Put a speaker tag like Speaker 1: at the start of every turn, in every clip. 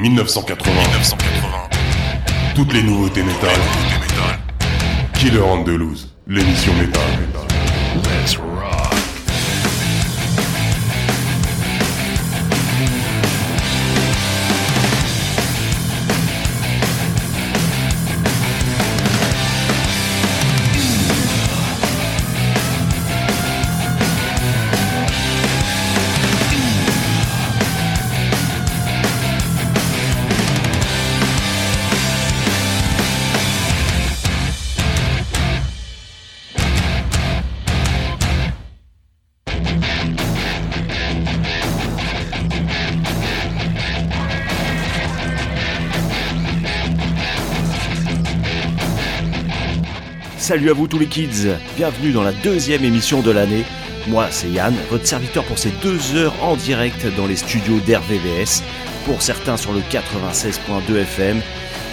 Speaker 1: 1980. 1980. Toutes les nouveautés métal. Killer Loose, l'émission métal.
Speaker 2: Salut à vous tous les kids, bienvenue dans la deuxième émission de l'année. Moi c'est Yann, votre serviteur pour ces deux heures en direct dans les studios d'RVVS, pour certains sur le 96.2 FM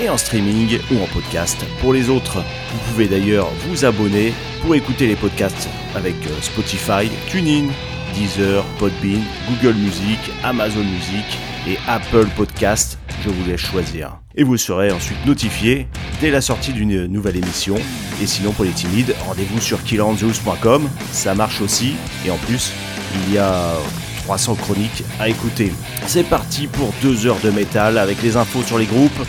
Speaker 2: et en streaming ou en podcast pour les autres. Vous pouvez d'ailleurs vous abonner pour écouter les podcasts avec euh, Spotify, TuneIn, Deezer, Podbean, Google Music, Amazon Music et Apple Podcast. Je vous laisse choisir. Et vous serez ensuite notifié dès la sortie d'une nouvelle émission. Et sinon pour les timides, rendez-vous sur killandzeus.com, ça marche aussi. Et en plus, il y a 300 chroniques à écouter. C'est parti pour deux heures de métal avec les infos sur les groupes.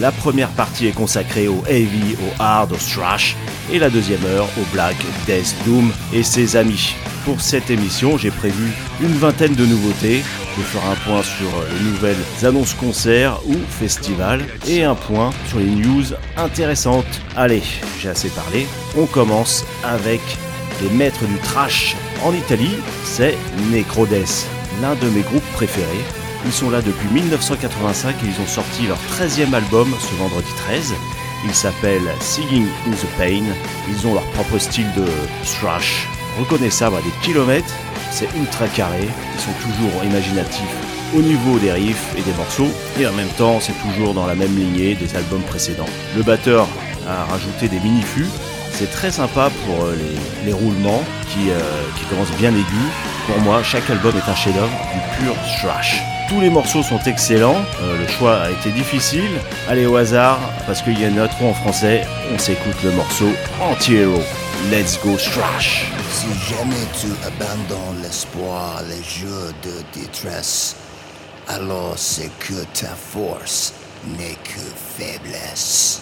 Speaker 2: La première partie est consacrée au heavy, au hard, au thrash, et la deuxième heure au black, death, doom et ses amis. Pour cette émission, j'ai prévu une vingtaine de nouveautés. Je ferai un point sur les nouvelles annonces concerts ou festivals et un point sur les news intéressantes. Allez, j'ai assez parlé. On commence avec les maîtres du trash en Italie, c'est Necrodes, l'un de mes groupes préférés. Ils sont là depuis 1985 et ils ont sorti leur 13e album ce vendredi 13. Il s'appelle Singing in the Pain. Ils ont leur propre style de thrash reconnaissable à des kilomètres, c'est ultra carré, ils sont toujours imaginatifs au niveau des riffs et des morceaux, et en même temps c'est toujours dans la même lignée des albums précédents. Le batteur a rajouté des mini-fûts, c'est très sympa pour euh, les, roulements qui, euh, qui commencent bien aigus. Pour moi, chaque album est un chef-d'œuvre du pur thrash. Tous les morceaux sont excellents, euh, le choix a été difficile. Allez au hasard, parce qu'il y en a trop en français, on s'écoute le morceau Anti-Hero. Let's go thrash.
Speaker 3: Si jamais tu abandonnes l'espoir les jours de détresse, alors c'est que ta force n'est que faiblesse.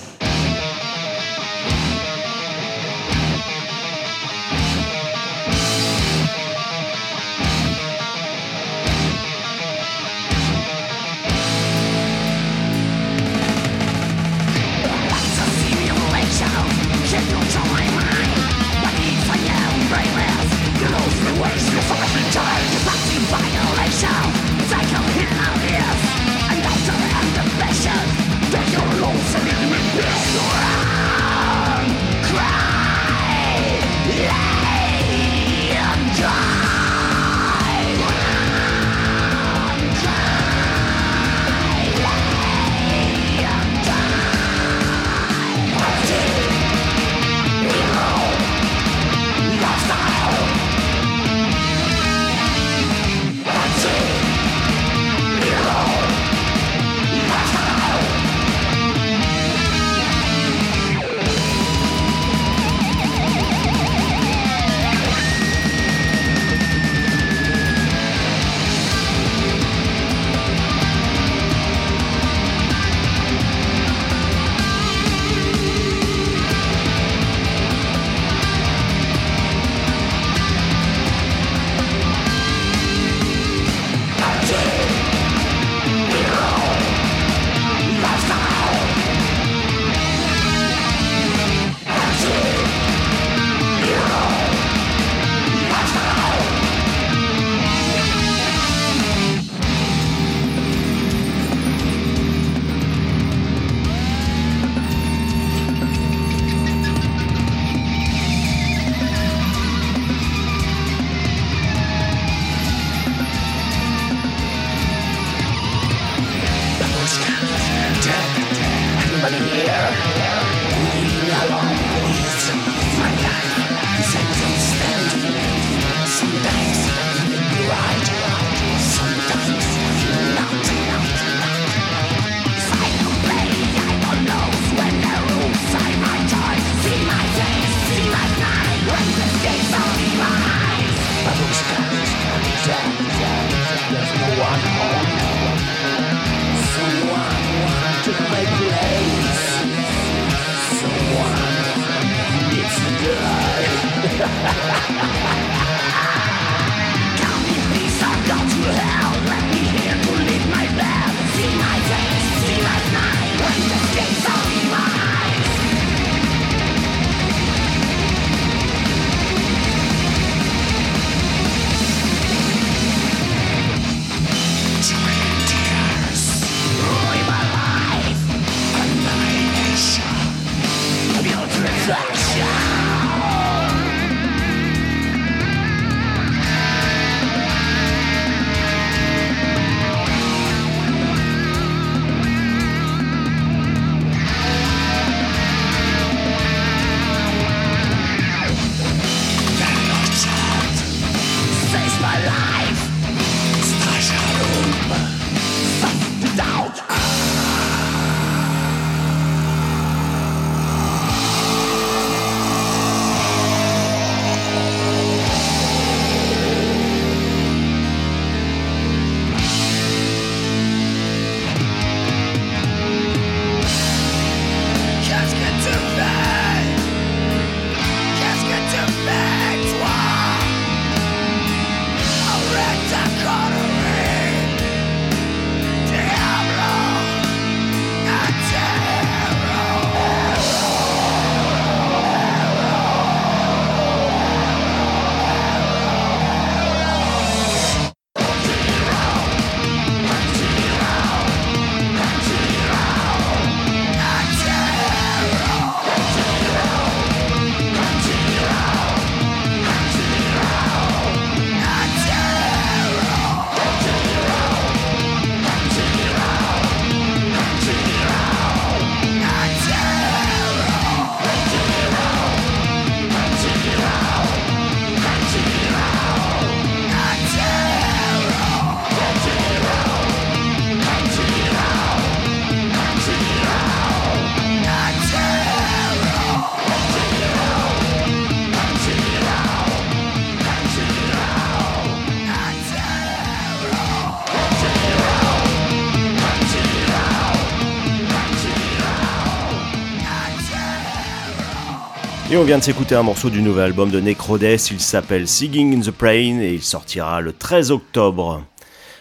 Speaker 2: On vient de s'écouter un morceau du nouvel album de Necrodes, il s'appelle Singing in the Plain et il sortira le 13 octobre.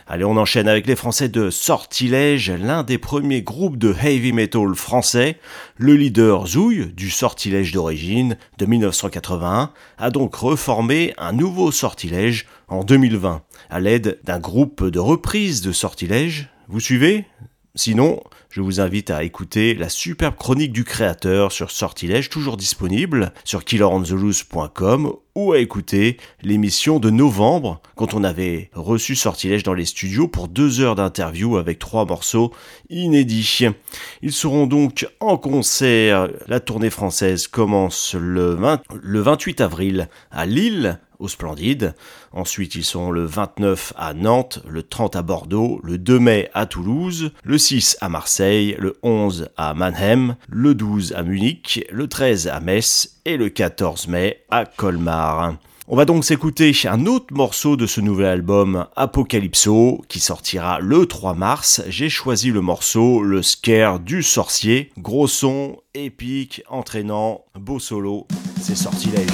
Speaker 2: Allez, on enchaîne avec les Français de Sortilège, l'un des premiers groupes de heavy metal français. Le leader Zouille, du Sortilège d'origine, de 1981, a donc reformé un nouveau Sortilège en 2020, à l'aide d'un groupe de reprise de Sortilège. Vous suivez? Sinon, je vous invite à écouter la superbe chronique du créateur sur Sortilège, toujours disponible sur killerontheloose.com ou à écouter l'émission de novembre quand on avait reçu Sortilège dans les studios pour deux heures d'interview avec trois morceaux inédits. Ils seront donc en concert. La tournée française commence le 28 avril à Lille au Splendide. Ensuite, ils sont le 29 à Nantes, le 30 à Bordeaux, le 2 mai à Toulouse, le 6 à Marseille, le 11 à Mannheim, le 12 à Munich, le 13 à Metz et le 14 mai à Colmar. On va donc s'écouter un autre morceau de ce nouvel album Apocalypso qui sortira le 3 mars. J'ai choisi le morceau Le Scare du Sorcier. Gros son, épique, entraînant, beau solo, c'est sortilège.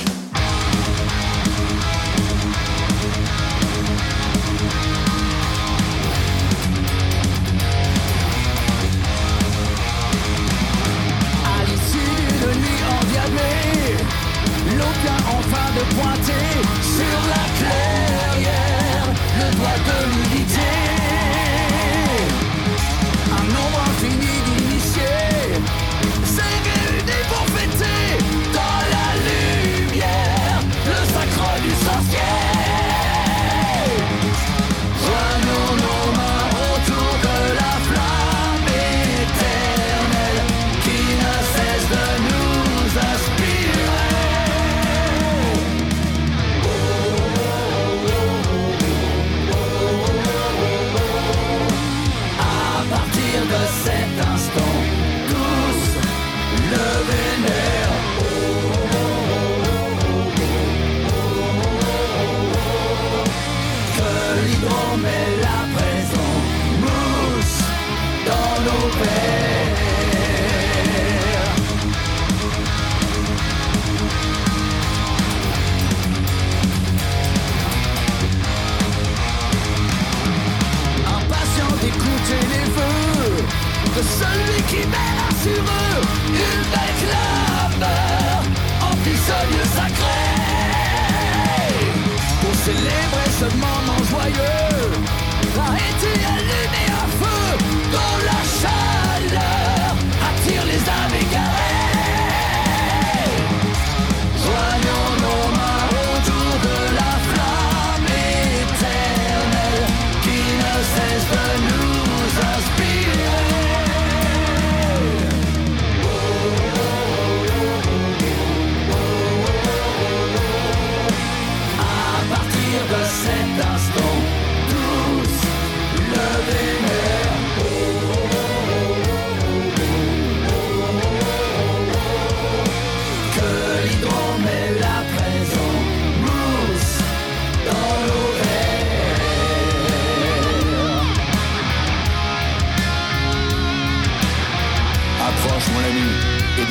Speaker 4: Celui
Speaker 5: qui mène sur eux Une réclame En pissonnieux sacré. Pour célébrer ce moment joyeux
Speaker 4: La étienne allumé à feu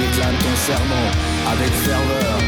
Speaker 4: déclame ton serment avec ferveur.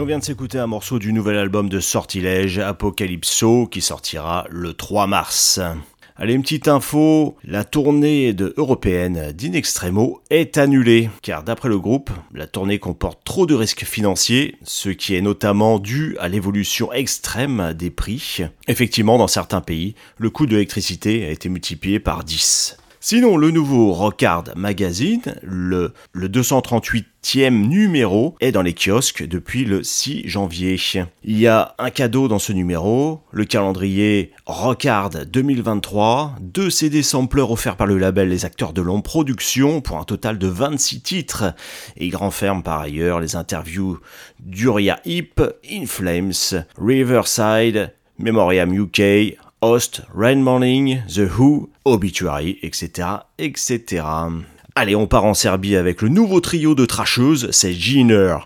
Speaker 2: On vient de s'écouter un morceau du nouvel album de Sortilège, Apocalypso, qui sortira le 3 mars. Allez, une petite info, la tournée de européenne d'In Extremo est annulée, car d'après le groupe, la tournée comporte trop de risques financiers, ce qui est notamment dû à l'évolution extrême des prix. Effectivement, dans certains pays, le coût de l'électricité a été multiplié par 10. Sinon, le nouveau Rockard Magazine, le, le 238e numéro, est dans les kiosques depuis le 6 janvier. Il y a un cadeau dans ce numéro, le calendrier Rockard 2023, deux CD sampleurs offerts par le label Les Acteurs de l'Ombre Production pour un total de 26 titres. Il renferme par ailleurs les interviews d'Uria Heep, In Flames, Riverside, Memoriam UK, Host, Rain Morning, The Who, Obituary, etc., etc. Allez, on part en Serbie avec le nouveau trio de trasheuses, c'est Giner.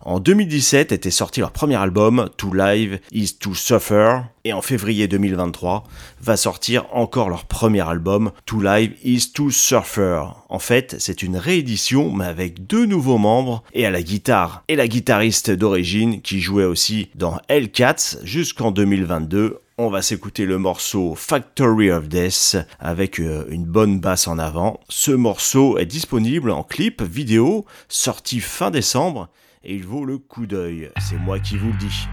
Speaker 2: En 2017 était sorti leur premier album, To Live Is To Suffer, et en février 2023 va sortir encore leur premier album, To Live Is To Surfer. En fait, c'est une réédition, mais avec deux nouveaux membres, et à la guitare, et la guitariste d'origine qui jouait aussi dans Hellcats jusqu'en 2022 on va s'écouter le morceau Factory of Death avec euh, une bonne basse en avant. Ce morceau est disponible en clip vidéo sorti fin décembre et il vaut le coup d'œil. C'est moi qui vous le dis.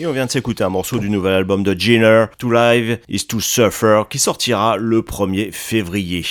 Speaker 2: Et on vient de s'écouter un morceau du nouvel album de Jenner, To Live is to Surfer, qui sortira le 1er février.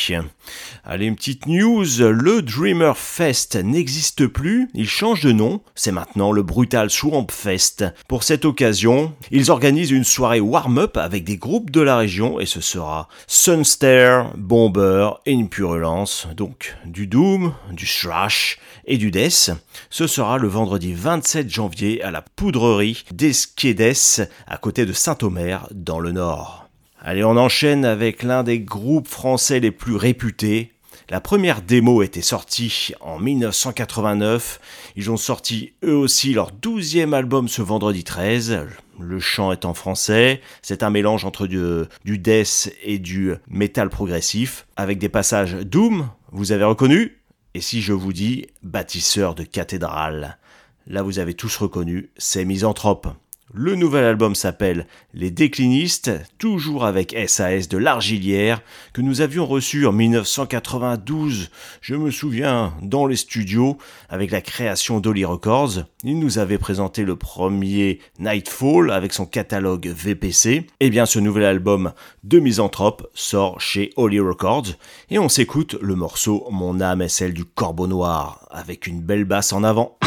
Speaker 2: Allez, une petite news, le Dreamer Fest n'existe plus, il change de nom, c'est maintenant le Brutal Swamp Fest. Pour cette occasion, ils organisent une soirée warm-up avec des groupes de la région et ce sera Sunstare, Bomber et une purulence, donc du Doom, du Thrash et du Death. Ce sera le vendredi 27 janvier à la poudrerie d'Esquedes à côté de Saint-Omer dans le nord. Allez, on enchaîne avec l'un des groupes français les plus réputés, la première démo était sortie en 1989. Ils ont sorti eux aussi leur douzième album ce vendredi 13. Le chant est en français. C'est un mélange entre du, death et du metal progressif, avec des passages doom, vous avez reconnu Et si je vous dis bâtisseur de cathédrale Là, vous avez tous reconnu, c'est Misanthrope. Le nouvel album s'appelle Les Déclinistes, toujours avec SAS de l'Argilière, que nous avions reçu en 1992, je me souviens, dans les studios, avec la création d'Oli Records. Il nous avait présenté le premier Nightfall avec son catalogue VPC. Et eh bien ce nouvel album de Misanthrope sort chez Oli Records, et on s'écoute le morceau Mon âme est celle du corbeau noir, avec une belle basse en avant.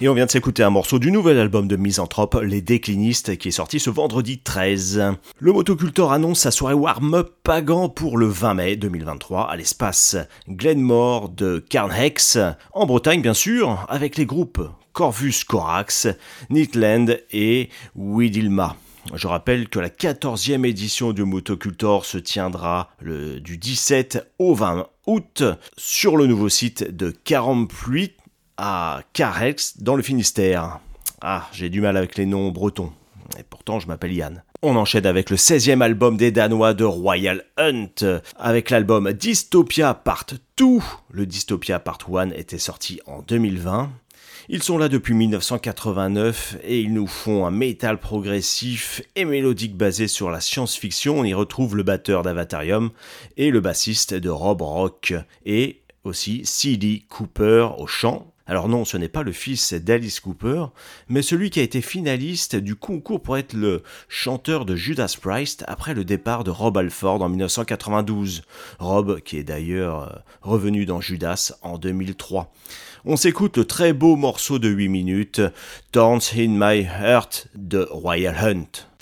Speaker 2: Et on vient de s'écouter un morceau du nouvel album de Misanthrope, Les Déclinistes, qui est sorti ce vendredi 13. Le motocultor annonce sa soirée warm-up Pagan pour le 20 mai 2023 à l'espace Glenmore de Carnhex, en Bretagne bien sûr, avec les groupes Corvus Corax, Nitland et Widilma. Je rappelle que la 14e édition du Motocultor se tiendra du 17 au 20 août sur le nouveau site de Carampuit à Carex dans le Finistère. Ah, j'ai du mal avec les noms bretons. Et pourtant, je m'appelle Yann. On enchaîne avec le 16e album des Danois de Royal Hunt, avec l'album Dystopia Part 2. Le Dystopia Part 1 était sorti en 2020. Ils sont là depuis 1989 et ils nous font un métal progressif et mélodique basé sur la science-fiction. On y retrouve le batteur d'Avatarium et le bassiste de Rob Rock et aussi C.D. Cooper au chant. Alors non, ce n'est pas le fils d'Alice Cooper, mais celui qui a été finaliste du concours pour être le chanteur de Judas Priest après le départ de Rob Alford en 1992. Rob qui est d'ailleurs euh, revenu dans Judas en 2003. On s'écoute le très beau morceau de 8 minutes, Thorns in My Heart de Royal Hunt.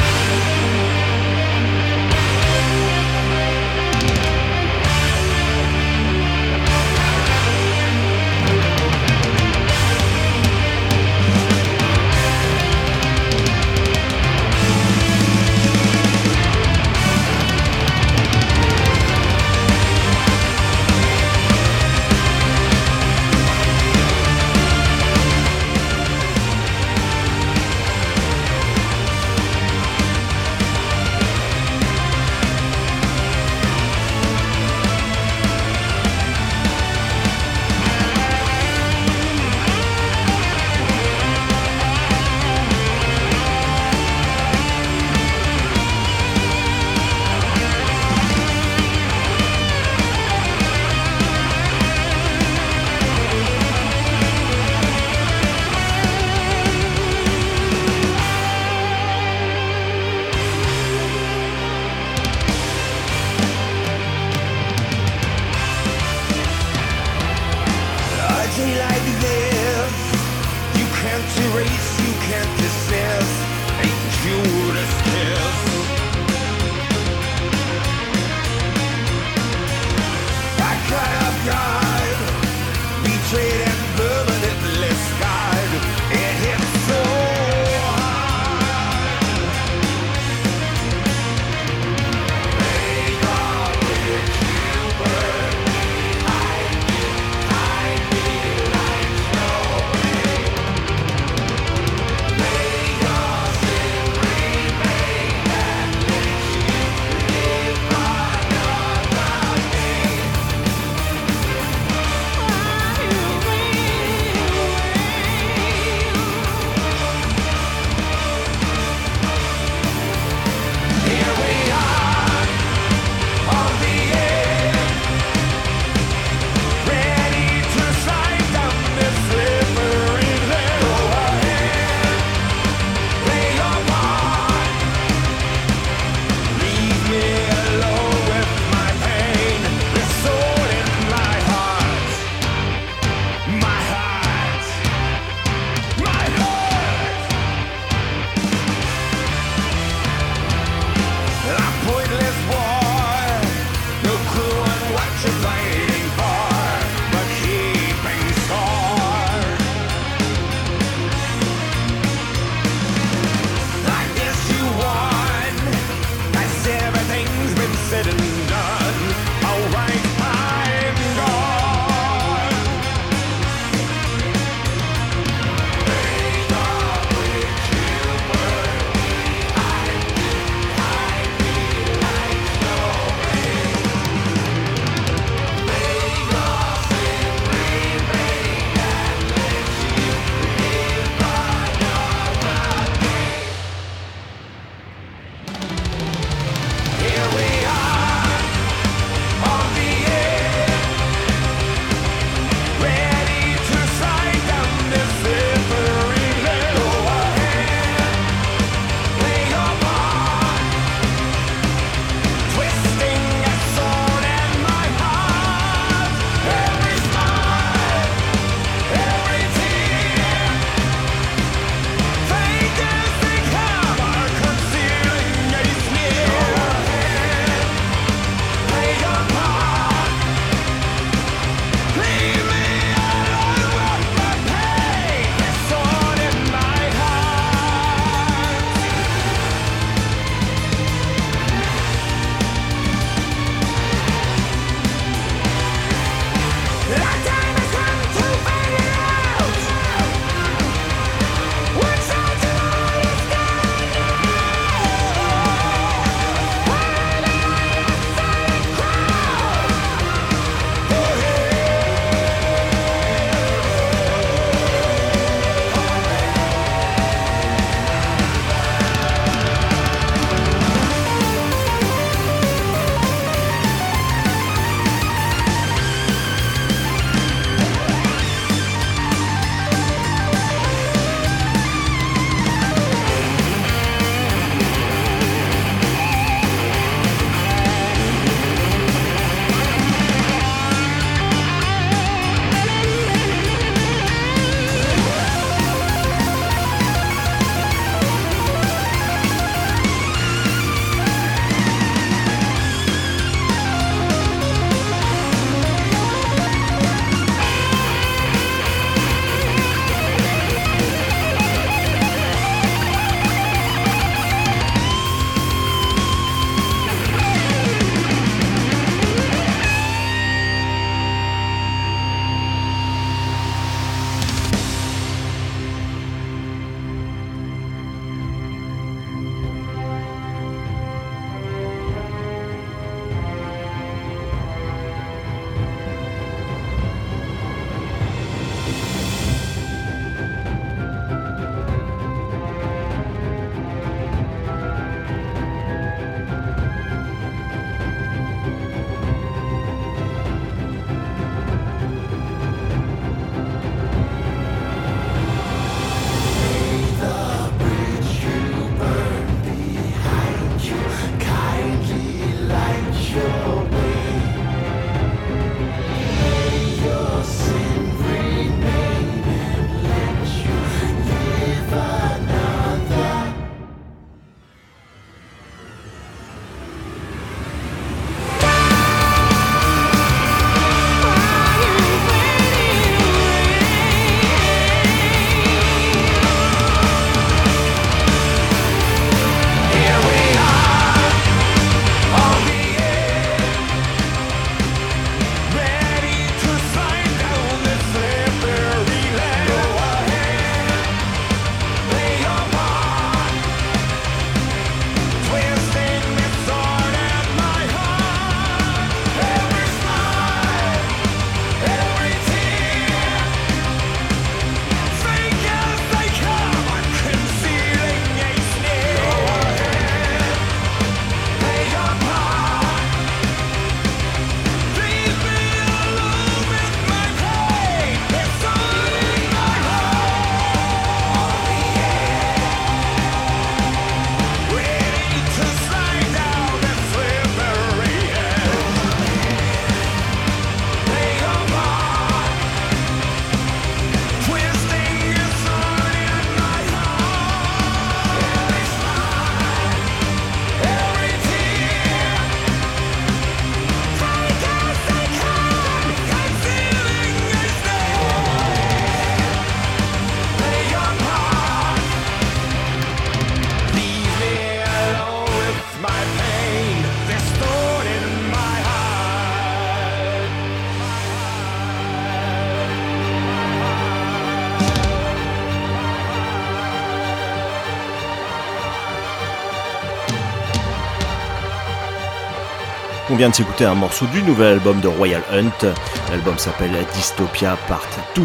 Speaker 2: On vient de s'écouter un morceau du nouvel album de Royal Hunt. L'album s'appelle Dystopia Part 2.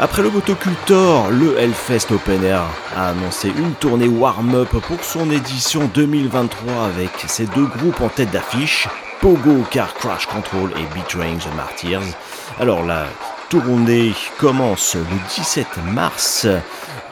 Speaker 2: Après le Motocultor, le Hellfest Open Air a annoncé une tournée warm-up pour son édition 2023 avec ses deux groupes en tête d'affiche, Pogo Car Crash Control et Betraying the Martyrs. Alors la tournée commence le 17 mars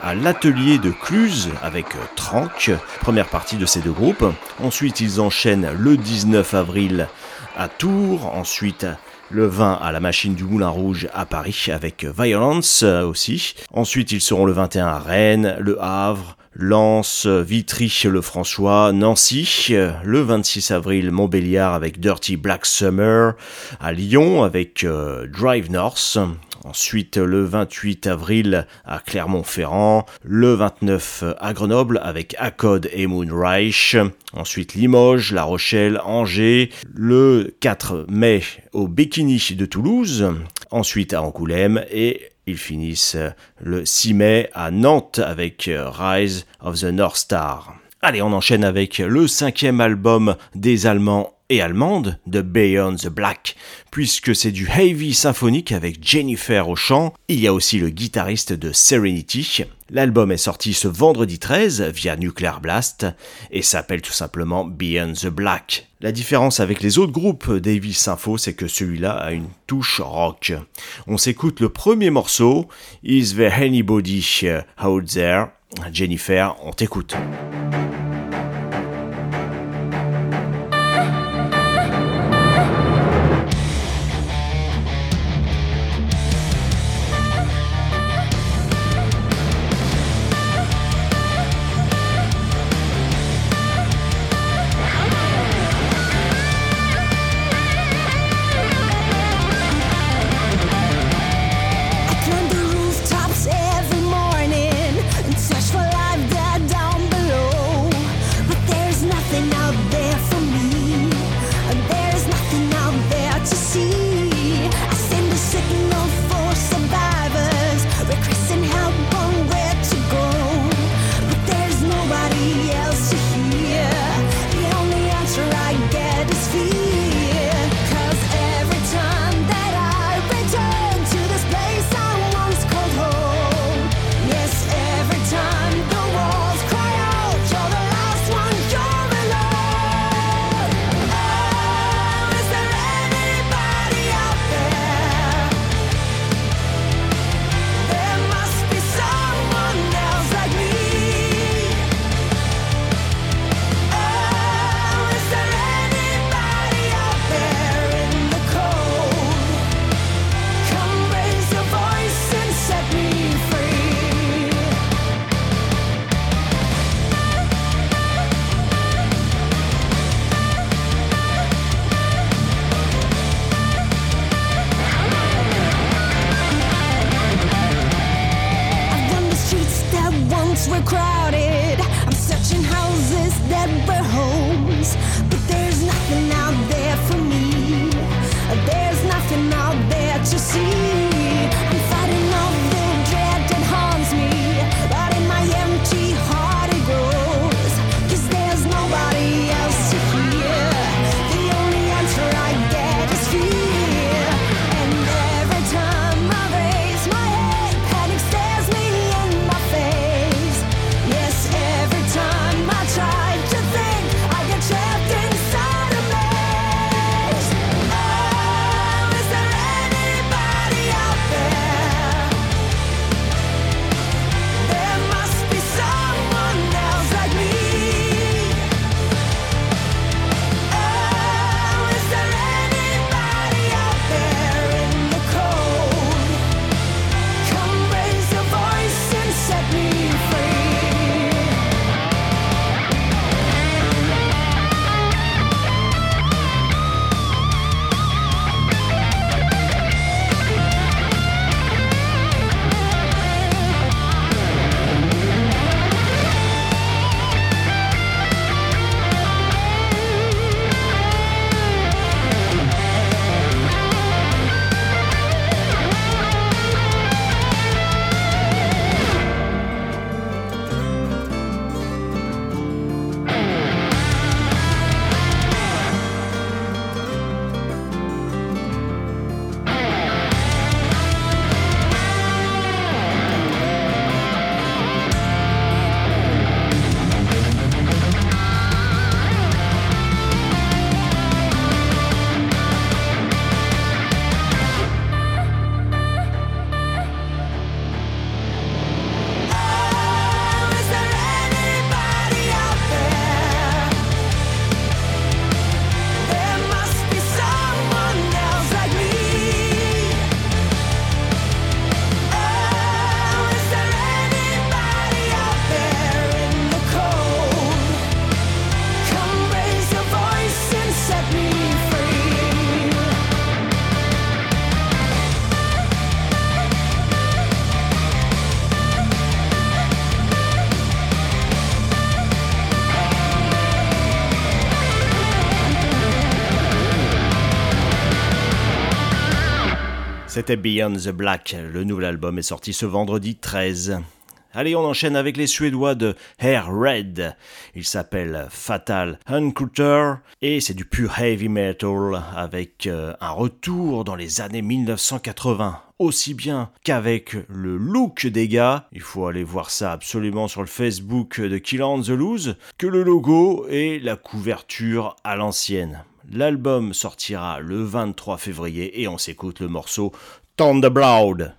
Speaker 2: à l'atelier de Cluse avec Trank, première partie de ces deux groupes. Ensuite, ils enchaînent le 19 avril à Tours, ensuite le 20 à la machine du Moulin Rouge à Paris avec Violence aussi. Ensuite, ils seront le 21 à Rennes, Le Havre, Lens, Vitry, le François, Nancy, le 26 avril, Montbéliard avec Dirty Black Summer, à Lyon avec euh, Drive North, Ensuite, le 28 avril à Clermont-Ferrand, le 29 à Grenoble avec Accode et Moonreich. Ensuite, Limoges, La Rochelle, Angers. Le 4 mai au Bikini de Toulouse. Ensuite à Angoulême et ils finissent le 6 mai à Nantes avec Rise of the North Star. Allez, on enchaîne avec le cinquième album des Allemands et allemande de Beyond the Black, puisque c'est du heavy symphonique avec Jennifer au chant. Il y a aussi le guitariste de Serenity. L'album est sorti ce vendredi 13 via Nuclear Blast et s'appelle tout simplement Beyond the Black. La différence avec les autres groupes d'heavy sympho, c'est que celui-là a une touche rock. On s'écoute le premier morceau, Is There Anybody Out There? Jennifer, on t'écoute. C'était Beyond the Black. Le nouvel album est sorti ce vendredi 13. Allez, on enchaîne avec les Suédois de Hair Red. Il s'appelle Fatal Uncouter et c'est du pur heavy metal avec euh, un retour dans les années 1980. Aussi bien qu'avec le look des gars, il faut aller voir ça absolument sur le Facebook de Kill on the Loose, que le logo et la couverture à l'ancienne. L'album sortira le 23 février et on s'écoute le morceau Thunderblood.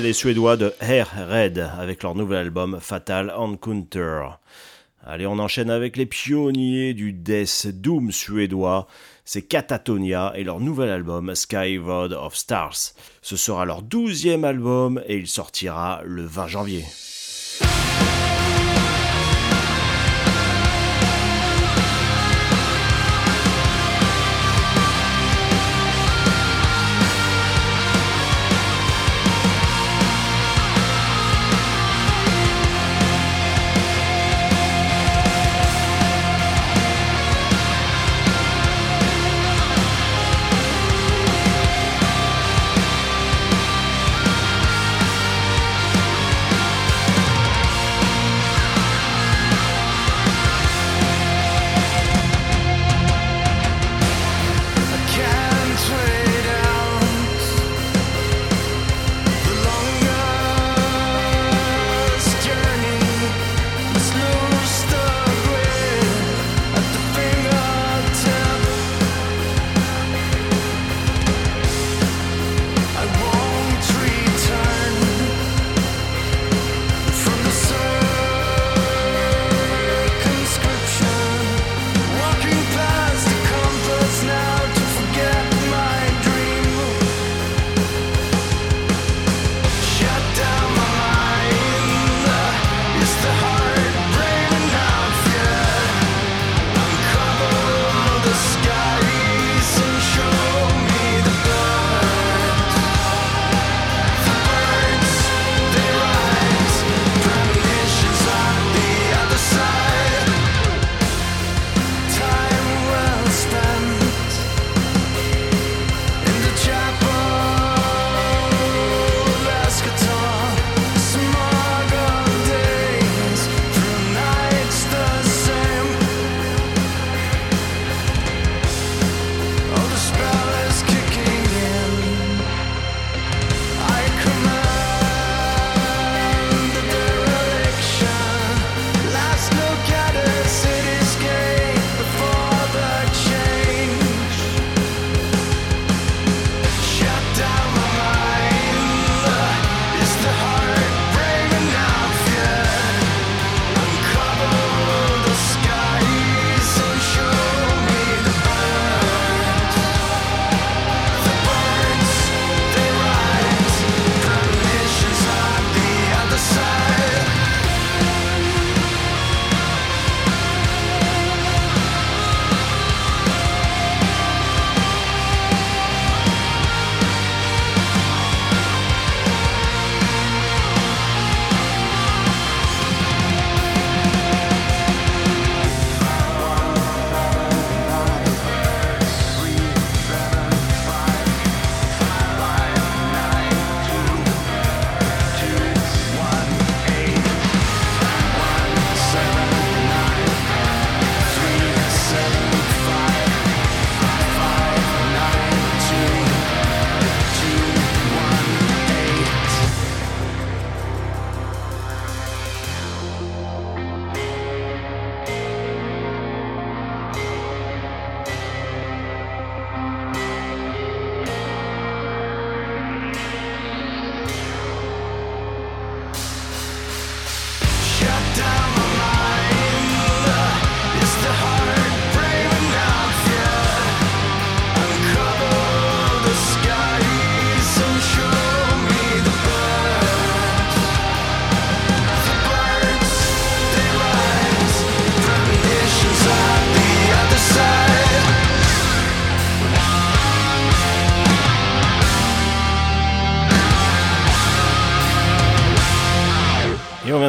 Speaker 5: Les Suédois de Hair Red avec leur nouvel album Fatal Encounter. Allez, on enchaîne avec les pionniers du Death Doom suédois. C'est Katatonia et leur nouvel album Skyward of Stars. Ce sera leur douzième album et il sortira le 20 janvier.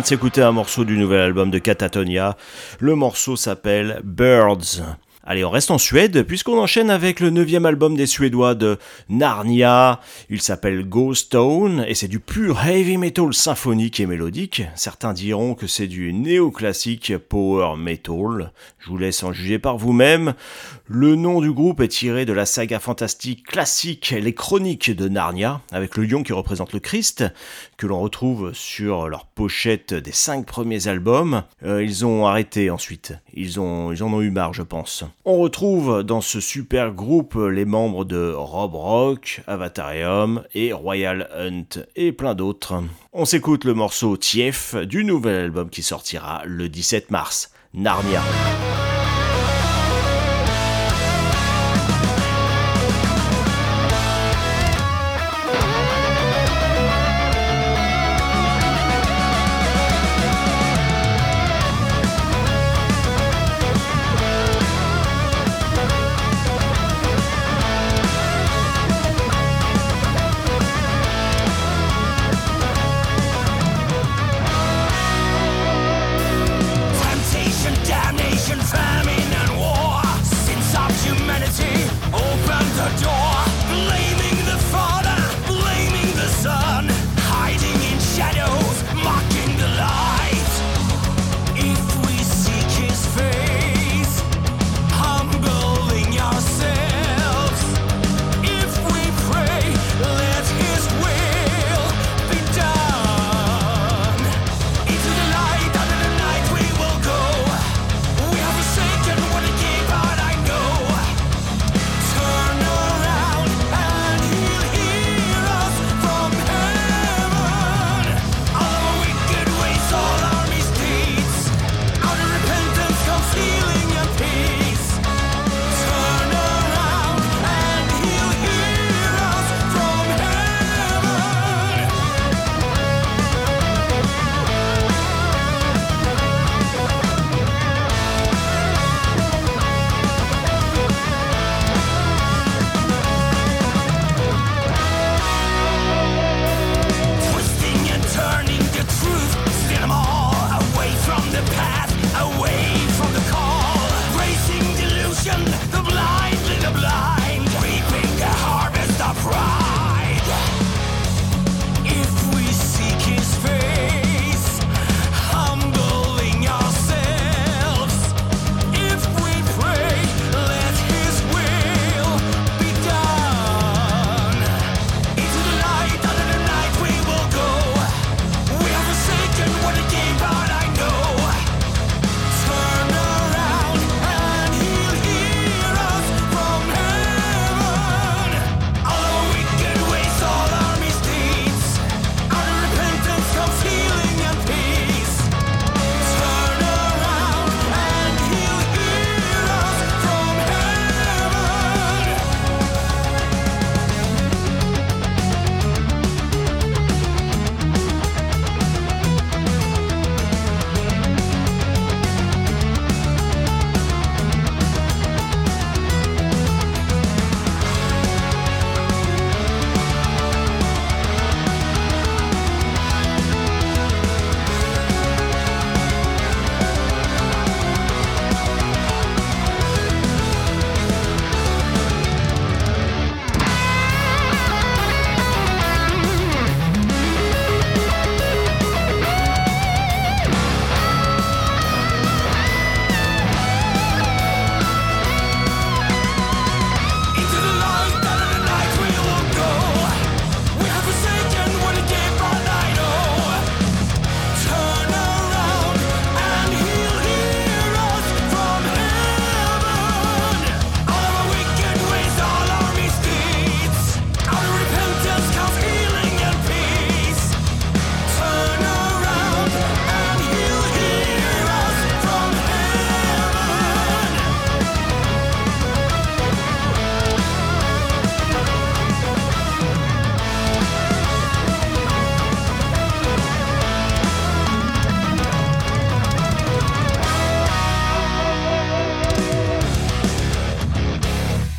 Speaker 5: S'écouter un morceau du nouvel album de Catatonia. Le morceau s'appelle Birds. Allez, on reste en Suède puisqu'on enchaîne avec le neuvième album des Suédois de Narnia. Il s'appelle Ghost Town et c'est du pur heavy metal symphonique et mélodique. Certains diront que c'est du néoclassique power metal. Je vous laisse en juger par vous-même. Le nom du groupe est tiré de la saga fantastique classique Les Chroniques de Narnia, avec le lion qui représente le Christ,
Speaker 3: que l'on retrouve sur leur pochette des cinq premiers albums. Euh, ils ont arrêté ensuite. Ils, ils en ont eu marre, je pense. On retrouve dans ce super groupe les membres de Rob Rock, Avatarium et Royal Hunt et plein d'autres. On s'écoute le morceau Tief du nouvel album qui sortira le 17 mars, Narnia.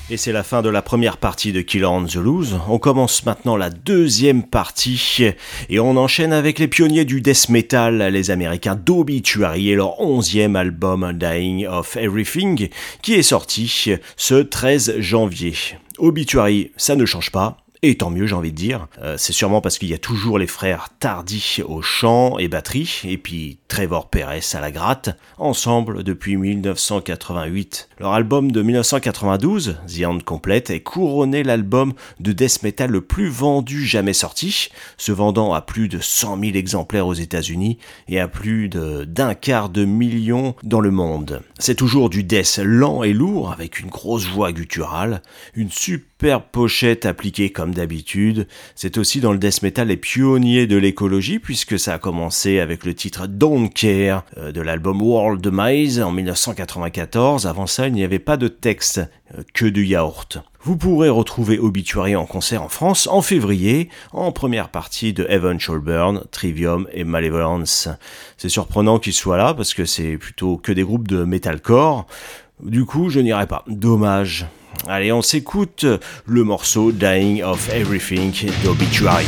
Speaker 3: Et c'est la fin de la première partie de Killer on the Loose. On commence maintenant la deuxième partie et on enchaîne avec les pionniers du death metal, les américains d'Obituary et leur onzième album Dying of Everything qui est sorti ce 13 janvier. Obituary, ça ne change pas,
Speaker 2: Et tant mieux, j'ai envie de dire. Euh, c'est sûrement parce qu'il y a toujours les frères Tardy au chant et batterie, et puis Trevor Perez à la gratte, ensemble depuis 1988. Leur album de 1992, The End Complete, est couronné l'album de death metal le plus vendu jamais sorti, se vendant à plus de 100 000 exemplaires aux États-Unis et à plus d'un quart de million dans le monde. C'est toujours du death lent et lourd, avec une grosse voix gutturale, une superbe pochette appliquée comme d'habitude. C'est aussi dans le death metal les pionniers de l'écologie, puisque ça a commencé avec le titre Don't Care euh, de l'album World Mice en 1994. Avant ça, il n'y avait pas de texte, euh, que du yaourt. Vous pourrez retrouver Obituary en concert en France en février, en première partie de Evan Burn, Trivium et Malevolence. C'est surprenant qu'ils soient là parce que c'est plutôt que des groupes de metalcore. Du coup, je n'irai pas. Dommage. Allez, on s'écoute le morceau Dying of Everything d'Obituary.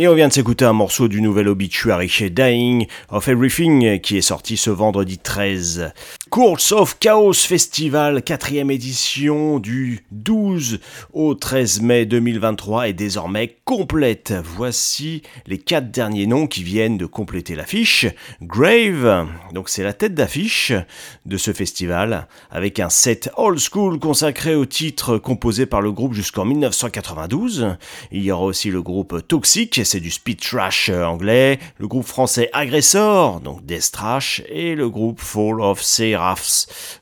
Speaker 2: Et on vient de s'écouter un morceau du nouvel obituary chez Dying of Everything qui est sorti ce vendredi 13. Courts of Chaos Festival, quatrième édition du 12 au 13 mai 2023 est désormais complète. Voici les quatre derniers noms qui viennent de compléter l'affiche. Grave, donc c'est la tête d'affiche de ce festival, avec un set old school consacré au titre composé par le groupe jusqu'en 1992. Il y aura aussi le groupe Toxic, c'est du speed trash anglais, le groupe français Agressor, donc death trash, et le groupe Fall of Seraphs,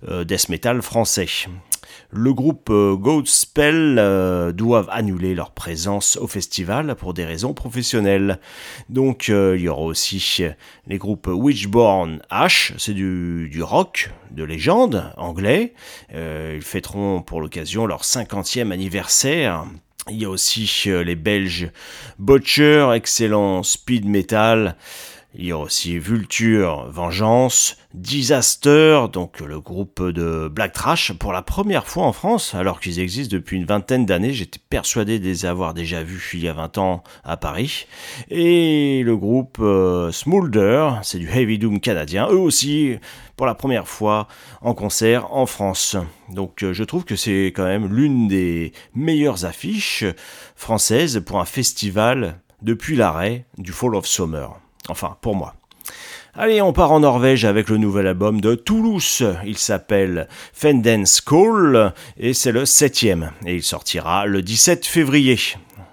Speaker 2: euh, death metal français le groupe euh, Godspell euh, doivent annuler leur présence au festival pour des raisons professionnelles. Donc il y aura aussi les groupes Witchborn Ash, c'est du, rock de légende anglais. ils fêteront pour l'occasion leur 50e anniversaire. Il y a aussi euh, les Belges Butcher, excellent speed metal. Il y a aussi Vulture, Vengeance, Disaster, donc le groupe de Black Trash, pour la première fois en France, alors qu'ils existent depuis une vingtaine d'années. J'étais persuadé de les avoir déjà vus il y a 20 ans à Paris. Et le groupe euh, Smolder, c'est du heavy doom canadien, eux aussi, pour la première fois en concert en France. Donc euh, je trouve que c'est quand même l'une des meilleures affiches françaises pour un festival depuis l'arrêt du Fall of Summer. Enfin, pour moi. Allez, on part en Norvège avec le nouvel album de Toulouse. Il s'appelle Fendens Call et c'est le septième. Et il sortira le 17 février.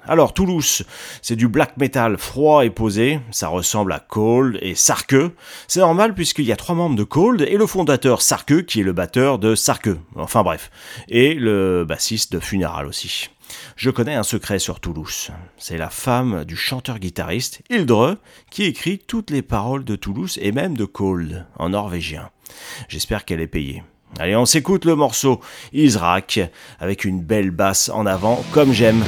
Speaker 2: Alors Toulouse, c'est du black metal froid et posé, ça ressemble à Cold et Sarkeux. C'est normal puisqu'il y a trois membres de Cold et le fondateur Sarkeux qui est le batteur de Sarkeux. Enfin bref, et le bassiste de Funeral aussi. Je connais un secret sur Toulouse. C'est la femme du chanteur-guitariste Hildre qui écrit toutes les paroles de Toulouse et même de Cold en norvégien. J'espère qu'elle est payée. Allez, on s'écoute le morceau Israk avec une belle basse en avant comme j'aime.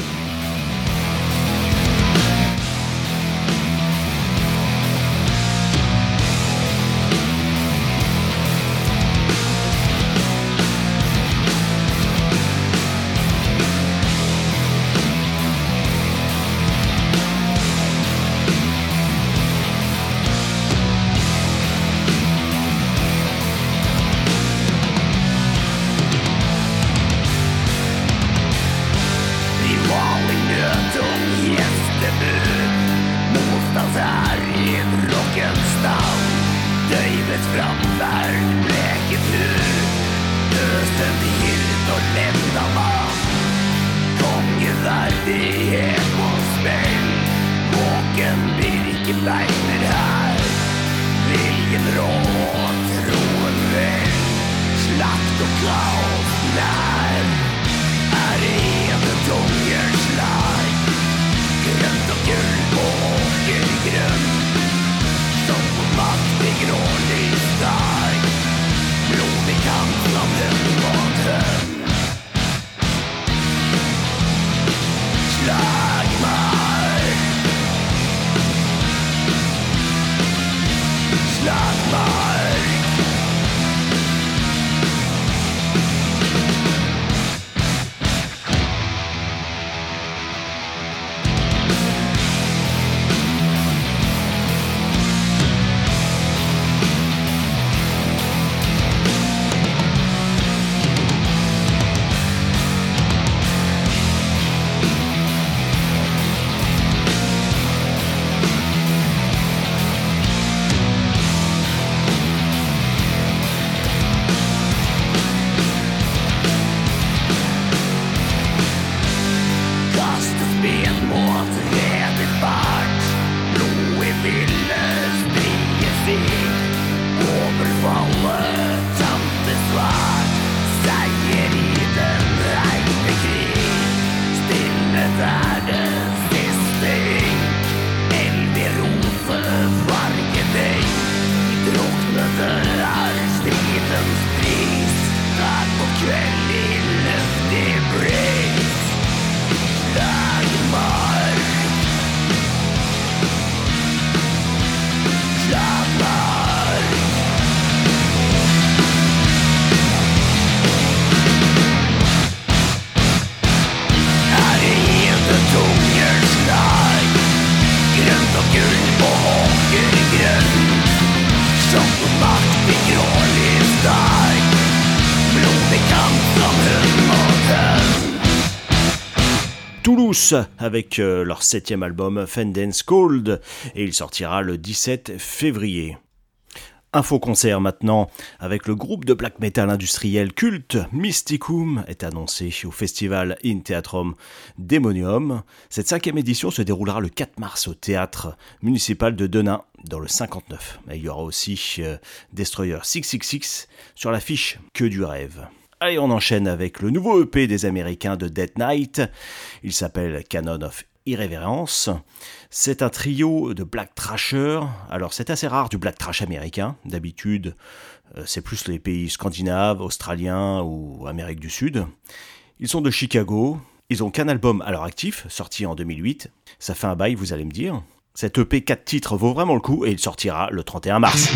Speaker 2: Avec euh, leur septième album Fendance Cold et il sortira le 17 février. Info concert maintenant avec le groupe de black metal industriel culte Mysticum est annoncé au festival In Theatrum Demonium. Cette cinquième édition se déroulera le 4 mars au théâtre municipal de Denain dans le 59. il y aura aussi euh, Destroyer 666 sur l'affiche Que du rêve. Allez, on enchaîne avec le nouveau EP des Américains de Dead Knight. Il s'appelle Canon of Irrévérence. C'est un trio de black trasher. Alors, c'est assez rare du black trash américain. D'habitude, euh, c'est plus les pays scandinaves, australiens ou Amérique du Sud. Ils sont de Chicago. Ils ont qu'un album à leur actif, sorti en 2008. Ça fait un bail, vous allez me dire. Cet EP 4 titres vaut vraiment le coup et il sortira le 31 mars.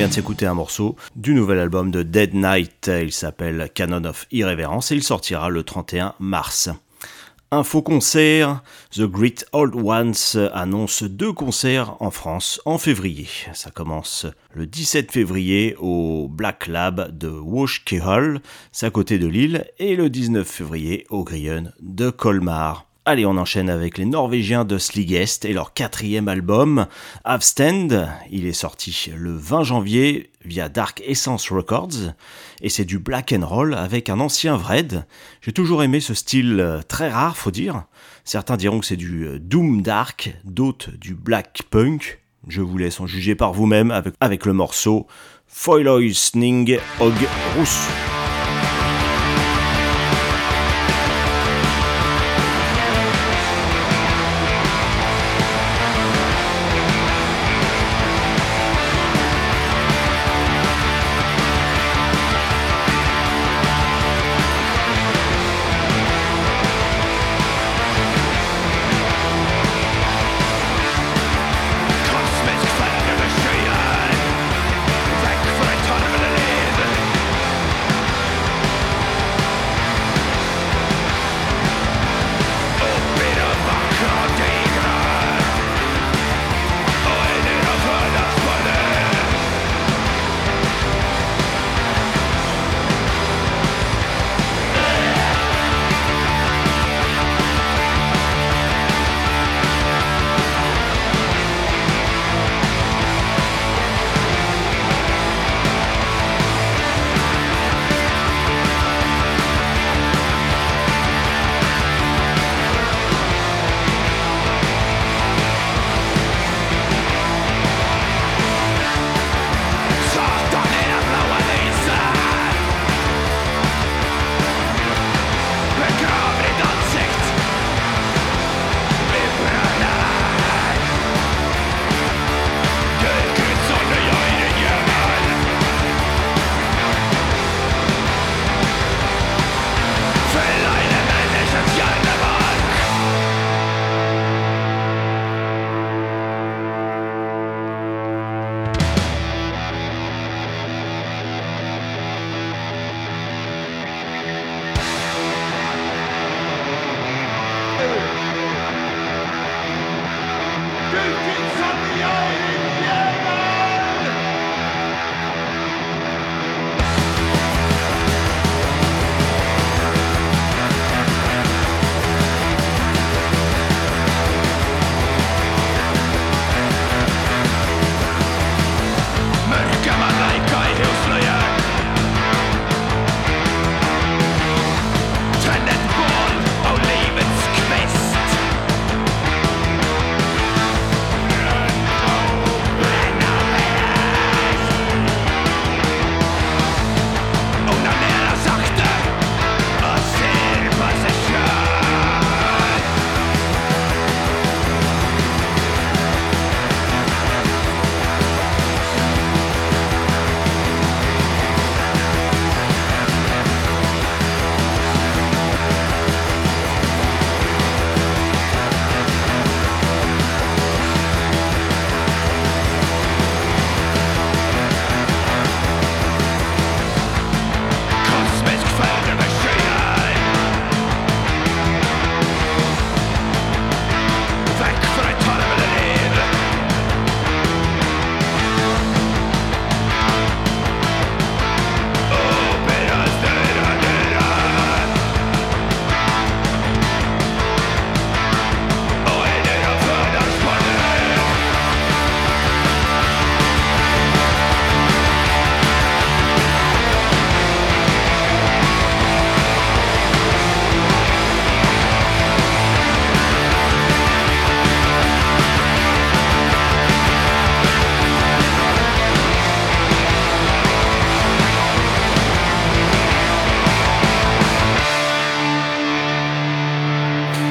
Speaker 2: Vient de s'écouter un morceau du nouvel album de Dead Night. Il s'appelle Canon of Irreverence et il sortira le 31 mars. Info concert, The Great Old Ones annonce deux concerts en France en février. Ça commence le 17 février au Black Lab de Hall, c'est à côté de Lille, et le 19 février au Grillon de Colmar. Allez, on enchaîne avec les Norvégiens de Sligest et leur quatrième album, Avstand. Il est sorti le 20 janvier via Dark Essence Records et c'est du black and roll avec un ancien Vred. J'ai toujours aimé ce style euh, très rare, faut dire. Certains diront que c'est du euh, doom dark, d'autres du black punk. Je vous laisse en juger par vous-même avec, avec le morceau Foiloisning Og Rousse.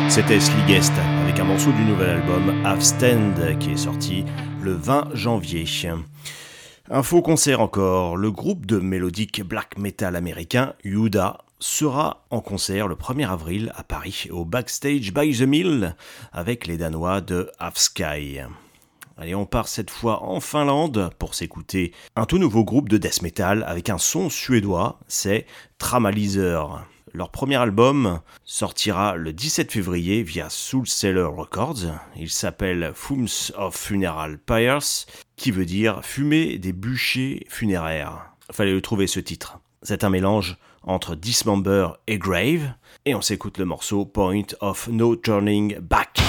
Speaker 2: C'était Sligest avec un morceau du nouvel album Half Stand qui est sorti le 20 janvier. Un faux concert encore, le groupe de mélodique black metal américain Yuda sera en concert le 1er avril à Paris au Backstage by the Mill avec les Danois de Half Sky. Allez, on part cette fois en Finlande pour s'écouter un tout nouveau groupe de death metal avec un son suédois, c'est Tramalizer. Leur premier album sortira le 17 février via Soul Seller Records. Il s'appelle Fums of Funeral Pyres, qui veut dire fumer des bûchers funéraires. Fallait le trouver ce titre. C'est un mélange entre Dismember et Grave, et on s'écoute le morceau Point of No Turning Back.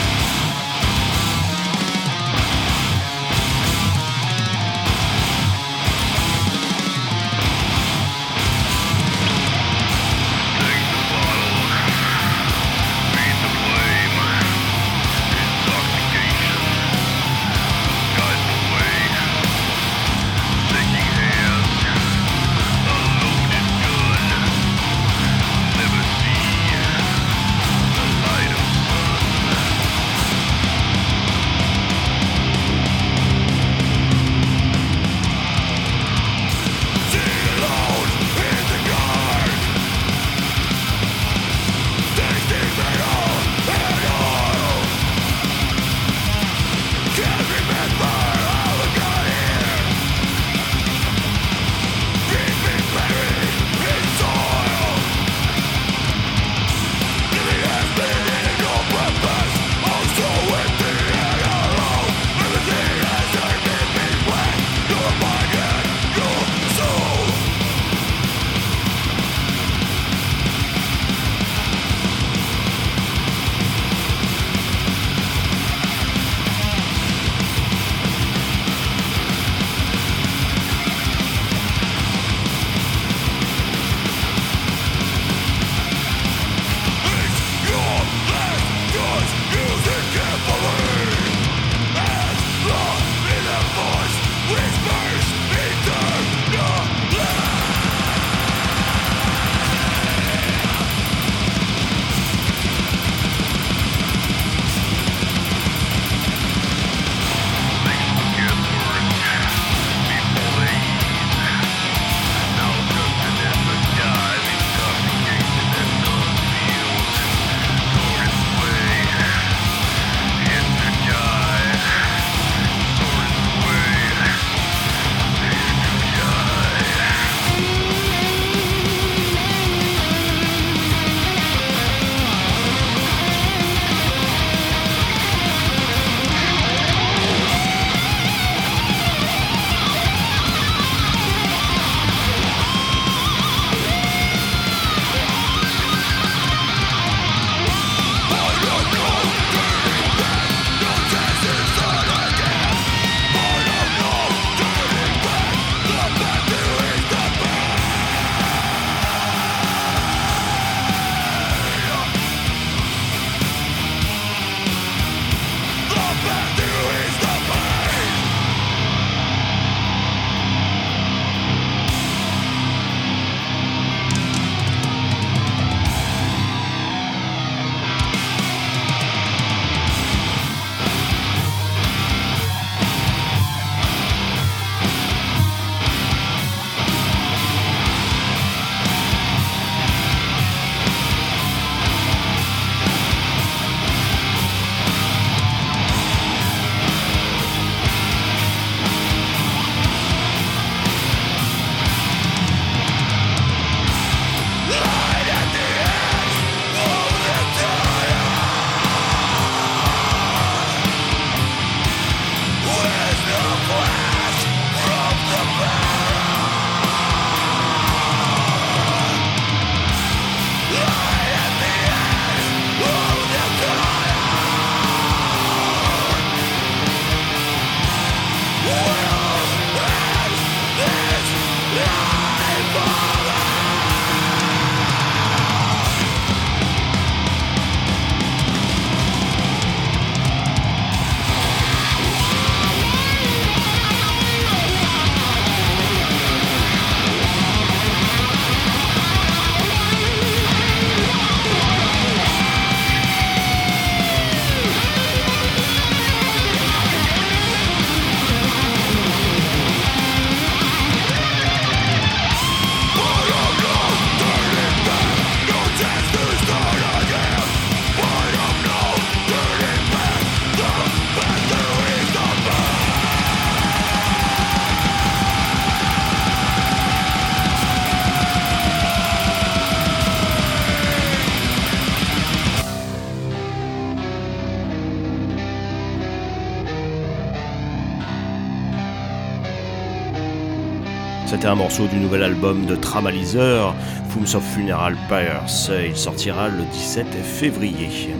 Speaker 2: Du nouvel album de Tramalizer, Fooms of Funeral Pyres. Il sortira le 17 février.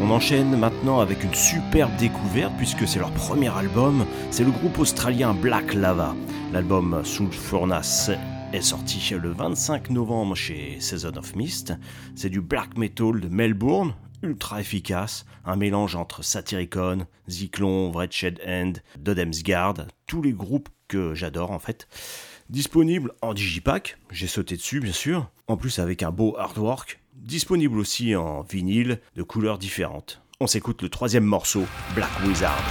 Speaker 2: On enchaîne maintenant avec une superbe découverte puisque c'est leur premier album. C'est le groupe australien Black Lava. L'album Soul Furnace est sorti le 25 novembre chez Season of Mist. C'est du black metal de Melbourne, ultra efficace, un mélange entre Satyricon, Zyklon, Wretched End, Dodemsgard, tous les groupes que j'adore en fait. Disponible en digipack, j'ai sauté dessus bien sûr, en plus avec un beau artwork, disponible aussi en vinyle de couleurs différentes. On s'écoute le troisième morceau, Black Wizard.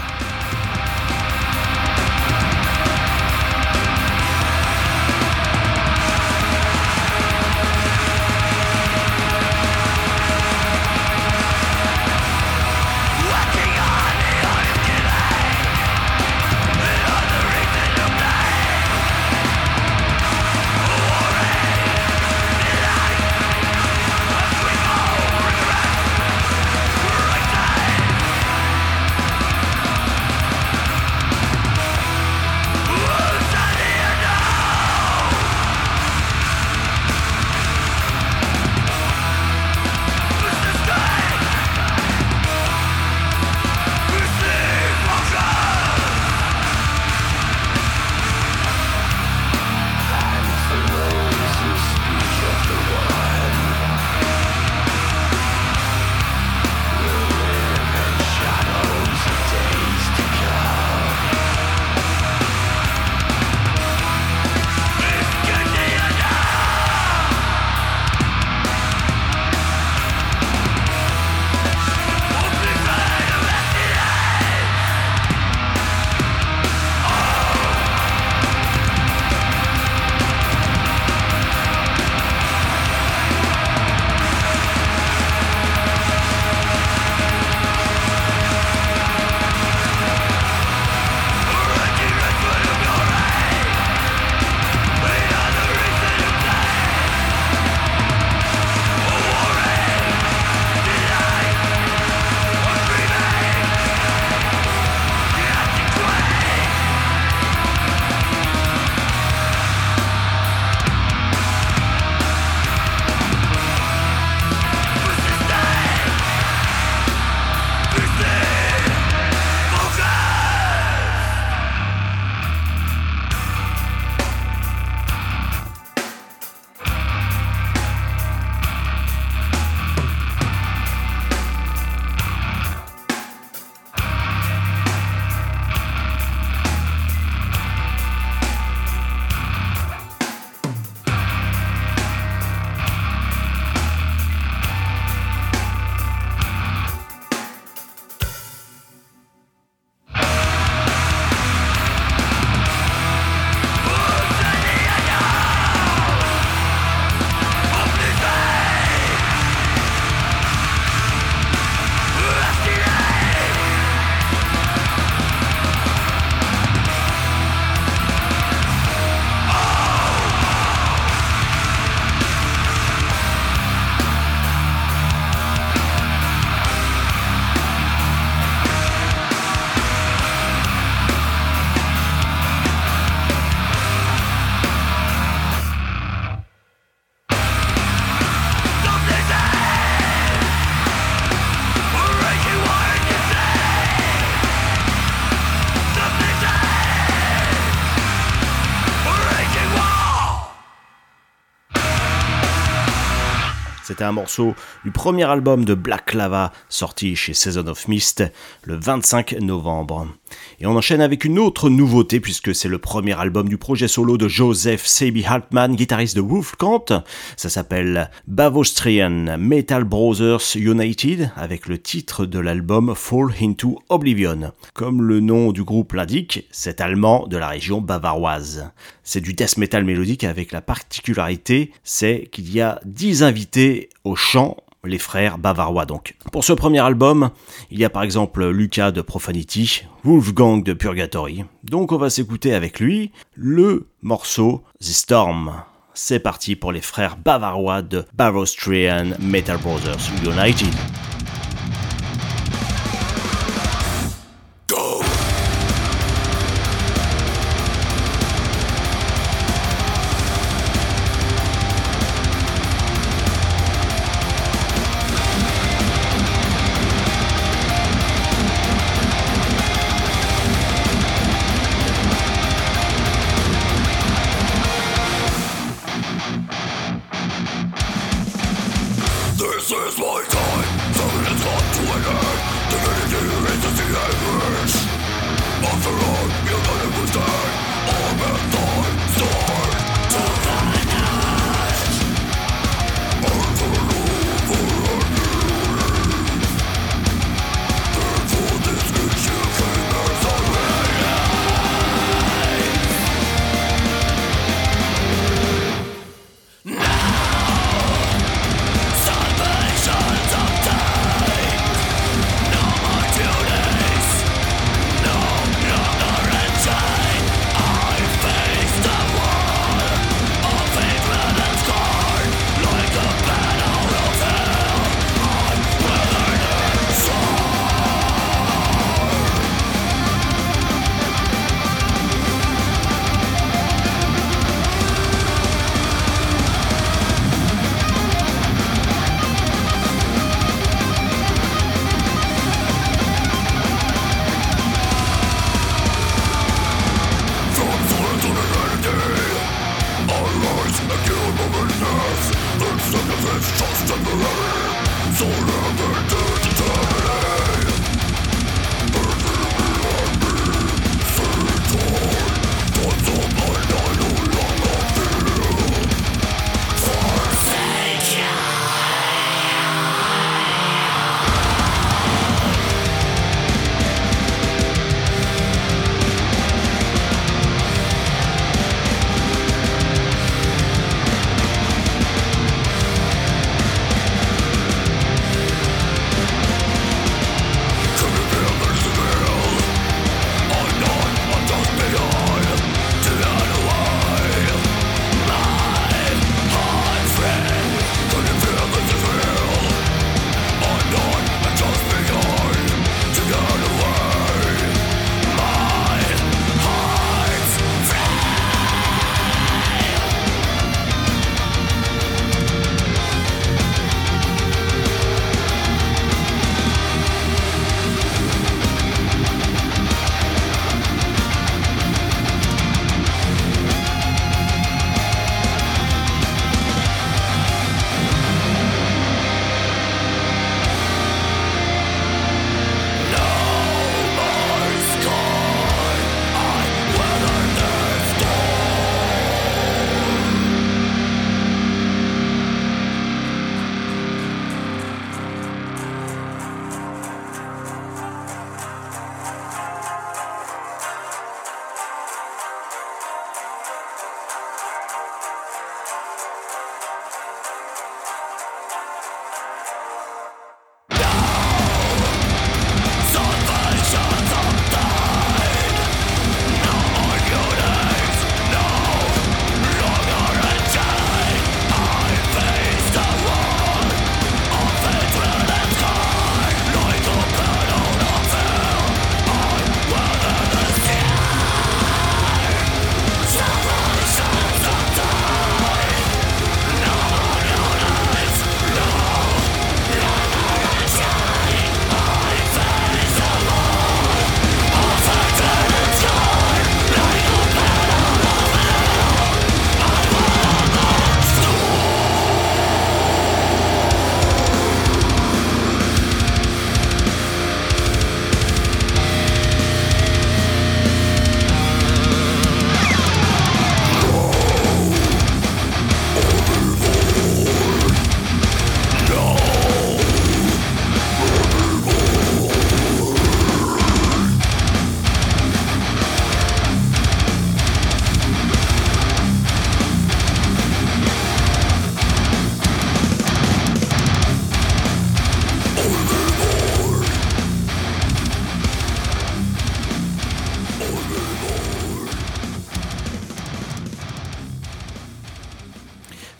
Speaker 2: C'était un morceau du premier album de Black Lava sorti chez Season of Mist le 25 novembre. Et on enchaîne avec une autre nouveauté puisque c'est le premier album du projet solo de Joseph Sabi Hartman, guitariste de Wolfcant. Ça s'appelle Bavostrian Metal Brothers United avec le titre de l'album Fall into Oblivion. Comme le nom du groupe l'indique, c'est allemand de la région bavaroise. C'est du death metal mélodique avec la particularité, c'est qu'il y a 10 invités au chant les frères bavarois donc. Pour ce premier album, il y a par exemple Lucas de Profanity, Wolfgang de Purgatory. Donc on va s'écouter avec lui le morceau The Storm. C'est parti pour les frères bavarois de Bavostrian Metal Brothers United. It's just temporary, so never did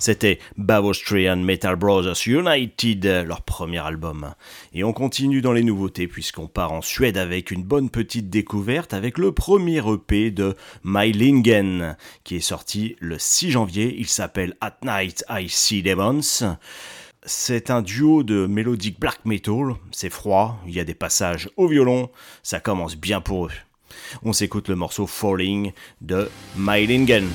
Speaker 2: C'était Bavostrian Metal Brothers United, leur premier album. Et on continue dans les nouveautés puisqu'on part en Suède avec une bonne petite découverte avec le premier EP de Mylingen qui est sorti le 6 janvier. Il s'appelle At Night I See Demons. C'est un duo de mélodique black metal, c'est froid, il y a des passages au violon, ça commence bien pour eux. On s'écoute le morceau Falling de Mylingen.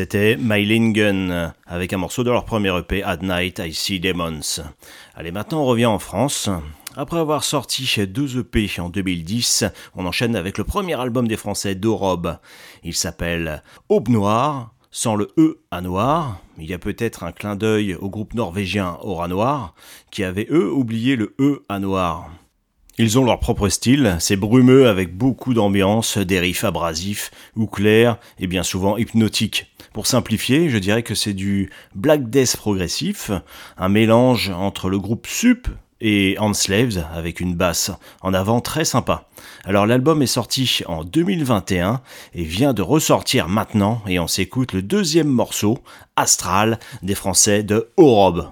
Speaker 2: C'était Mylingen avec un morceau de leur premier EP At Night I See Demons. Allez, maintenant on revient en France. Après avoir sorti deux EP en 2010, on enchaîne avec le premier album des Français d'Eurobe. Il s'appelle Aube Noire, sans le E à noir. Il y a peut-être un clin d'œil au groupe norvégien Aura Noir, qui avait eux oublié le E à noir. Ils ont leur propre style, c'est brumeux avec beaucoup d'ambiance, des riffs abrasifs ou clairs et bien souvent hypnotiques. Pour simplifier, je dirais que c'est du black death progressif, un mélange entre le groupe Sup et Slaves avec une basse en avant très sympa. Alors l'album est sorti en 2021 et vient de ressortir maintenant et on s'écoute le deuxième morceau, Astral, des Français de Orob.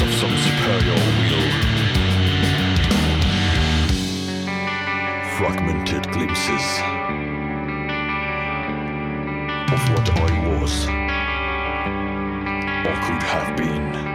Speaker 6: of some superior will. Fragmented glimpses of what I was or could have been.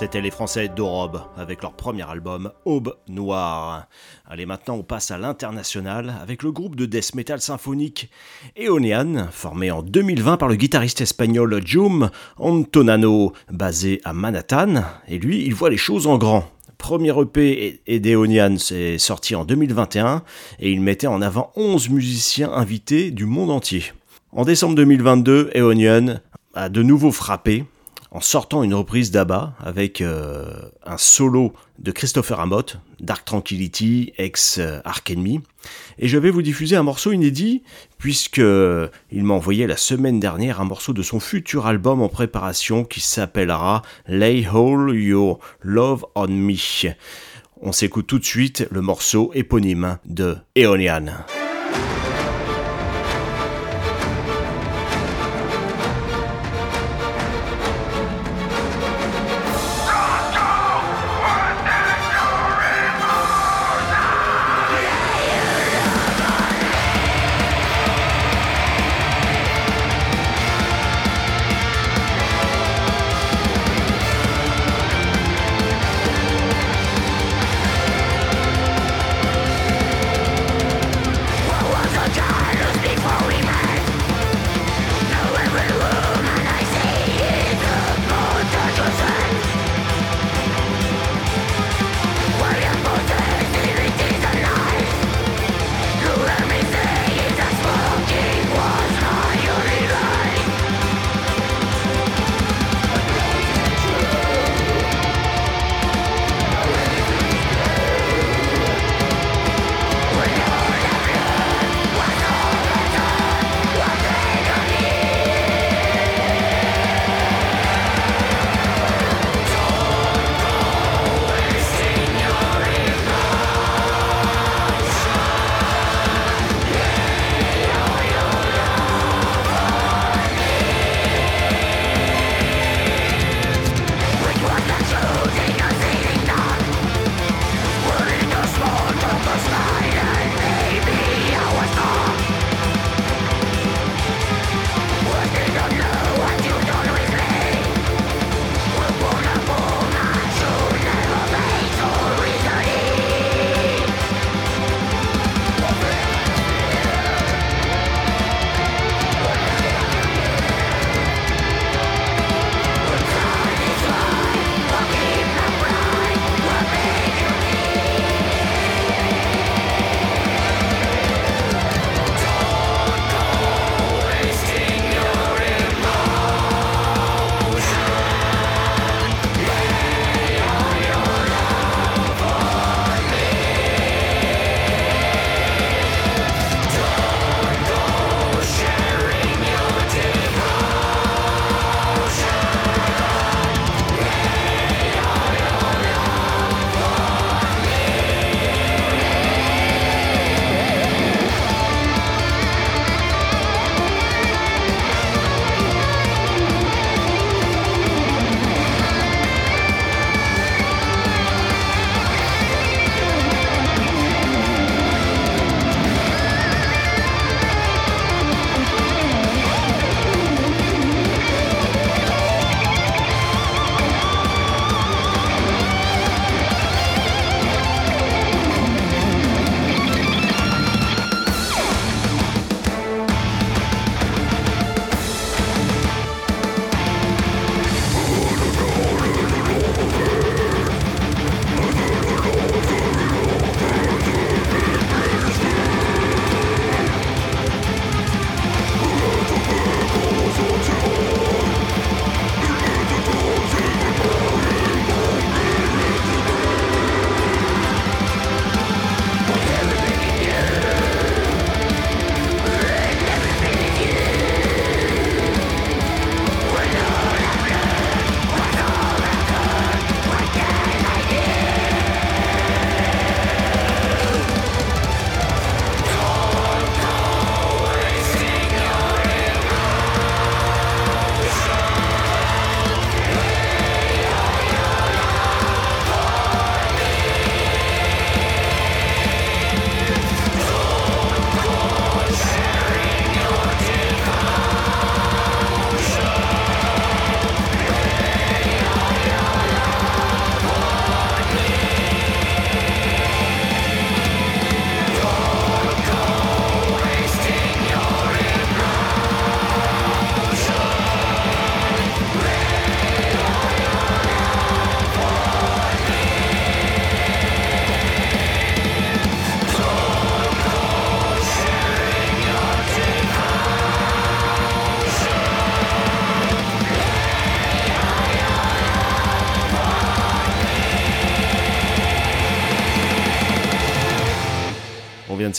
Speaker 2: C'était les Français d'Aube avec leur premier album Aube Noire. Allez, maintenant on passe à l'international avec le groupe de death metal symphonique Eonian, formé en 2020 par le guitariste espagnol Jum Antonano, basé à Manhattan. Et lui, il voit les choses en grand. Premier EP d'Eonian s'est sorti en 2021 et il mettait en avant 11 musiciens invités du monde entier. En décembre 2022, Eonian a de nouveau frappé en sortant une reprise d'Abba avec euh, un solo de Christopher Amott, Dark Tranquility, ex euh, Ark Enemy. Et je vais vous diffuser un morceau inédit, puisque euh, il m'a envoyé la semaine dernière un morceau de son futur album en préparation qui s'appellera Lay Hold Your Love on Me. On s'écoute tout de suite le morceau éponyme de Eonian.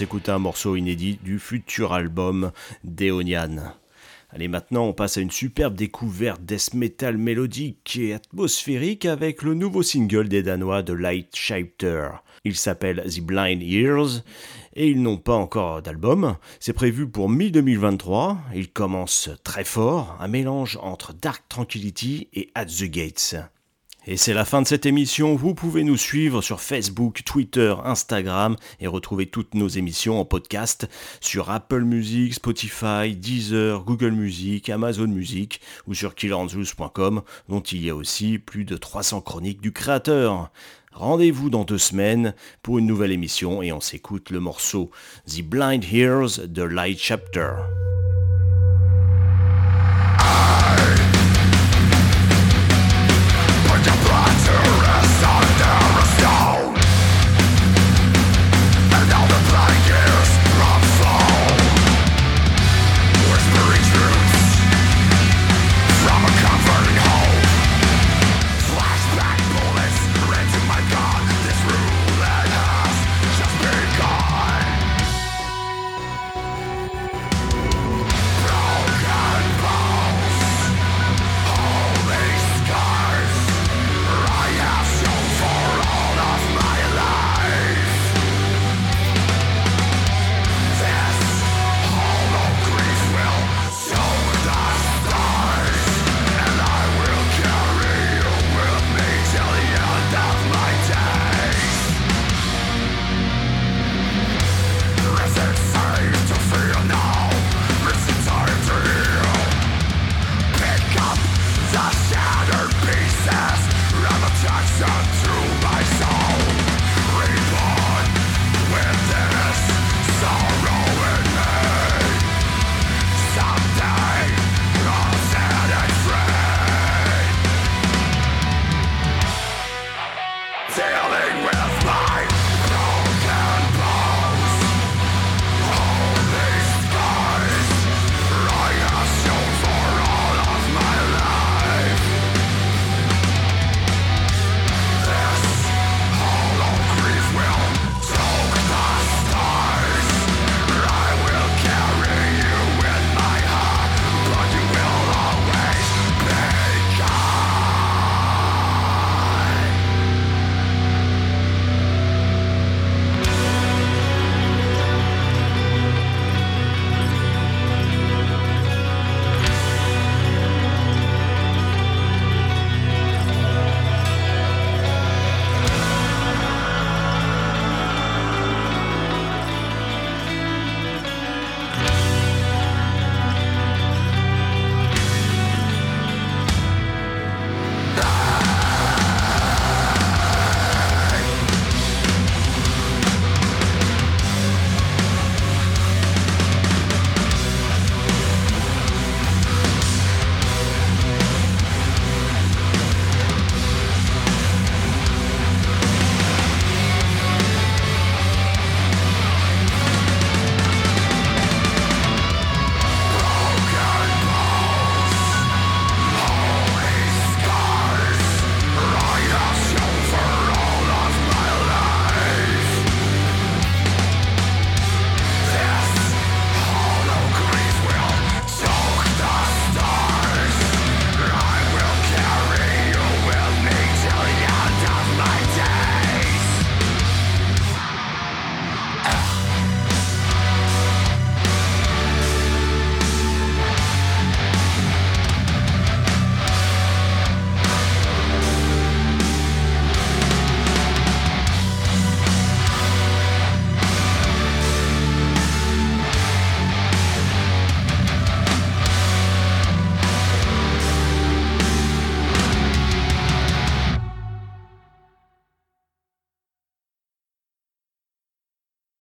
Speaker 3: S'écouter un morceau inédit du futur album d'Eonian. Allez, maintenant on passe à une superbe découverte death metal mélodique et atmosphérique avec le nouveau single des Danois de Light Shifter. Il s'appelle The Blind Ears et ils n'ont pas encore d'album. C'est prévu pour mi-2023. Il commence très fort, un mélange entre Dark Tranquility et At the Gates. Et c'est la fin de cette émission. Vous pouvez nous suivre sur Facebook, Twitter, Instagram et retrouver toutes nos émissions en podcast sur Apple Music, Spotify, Deezer, Google Music, Amazon Music ou sur killerandzeus.com dont il y a aussi plus de 300 chroniques du créateur. Rendez-vous dans deux semaines pour une nouvelle émission et on s'écoute le morceau The Blind Hears de Light Chapter.